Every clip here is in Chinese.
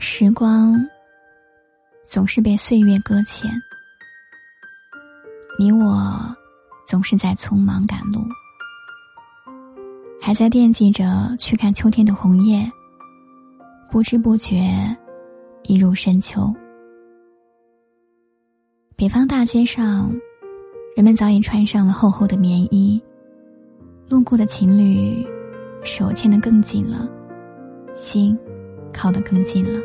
时光总是被岁月搁浅，你我总是在匆忙赶路，还在惦记着去看秋天的红叶，不知不觉已入深秋。北方大街上，人们早已穿上了厚厚的棉衣，路过的情侣手牵得更紧了，心靠得更近了。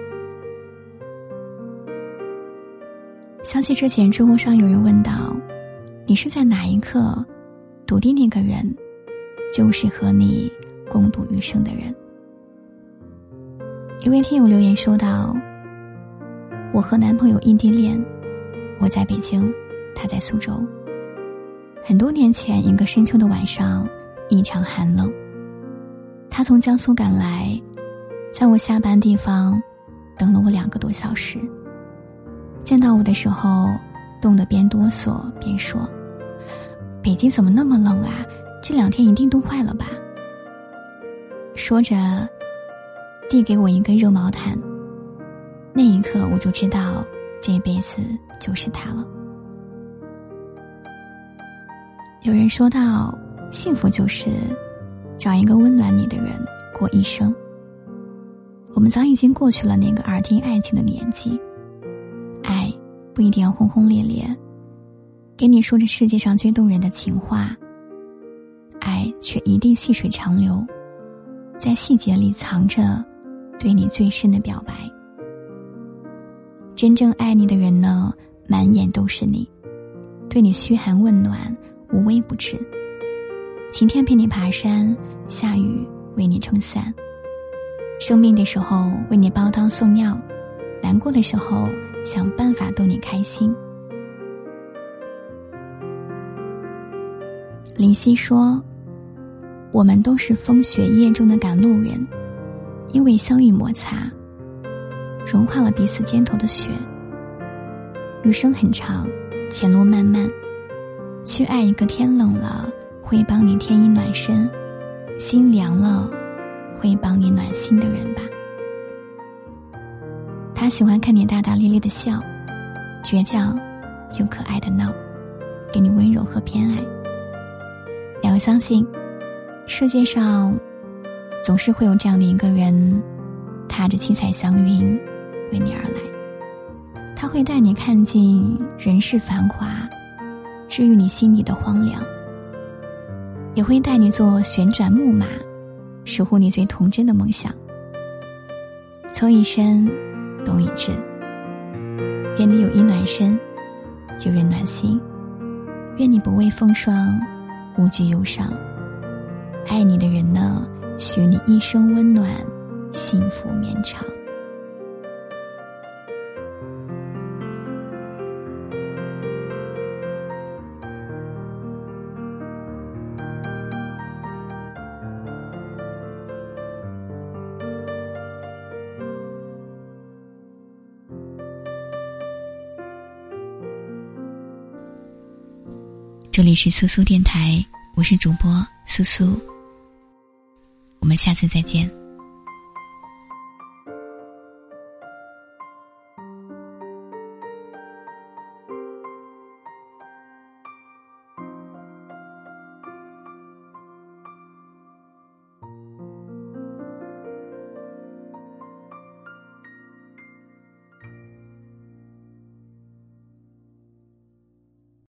想起之前知乎上有人问道：“你是在哪一刻笃定那个人就是和你共度余生的人？”一位听友留言说道：“我和男朋友异地恋，我在北京，他在苏州。很多年前，一个深秋的晚上，异常寒冷。他从江苏赶来，在我下班地方等了我两个多小时。”见到我的时候，冻得边哆嗦边说：“北京怎么那么冷啊？这两天一定冻坏了吧？”说着，递给我一个热毛毯。那一刻，我就知道这辈子就是他了。有人说到，幸福就是找一个温暖你的人过一生。我们早已经过去了那个耳听爱情的年纪。爱不一定要轰轰烈烈，给你说着世界上最动人的情话。爱却一定细水长流，在细节里藏着对你最深的表白。真正爱你的人呢，满眼都是你，对你嘘寒问暖，无微不至。晴天陪你爬山，下雨为你撑伞。生病的时候为你煲汤送药，难过的时候。想办法逗你开心。林夕说：“我们都是风雪夜中的赶路人，因为相遇摩擦，融化了彼此肩头的雪。余生很长，前路漫漫，去爱一个天冷了会帮你添衣暖身，心凉了会帮你暖心的人吧。”他喜欢看你大大咧咧的笑，倔强又可爱的闹，给你温柔和偏爱。你要相信，世界上总是会有这样的一个人，踏着七彩祥云为你而来。他会带你看尽人世繁华，治愈你心里的荒凉；也会带你坐旋转木马，守护你最童真的梦想。从一生。懂一致。愿你有一暖身，就愿暖心；愿你不畏风霜，无惧忧伤。爱你的人呢，许你一生温暖，幸福绵长。这里是苏苏电台，我是主播苏苏。我们下次再见。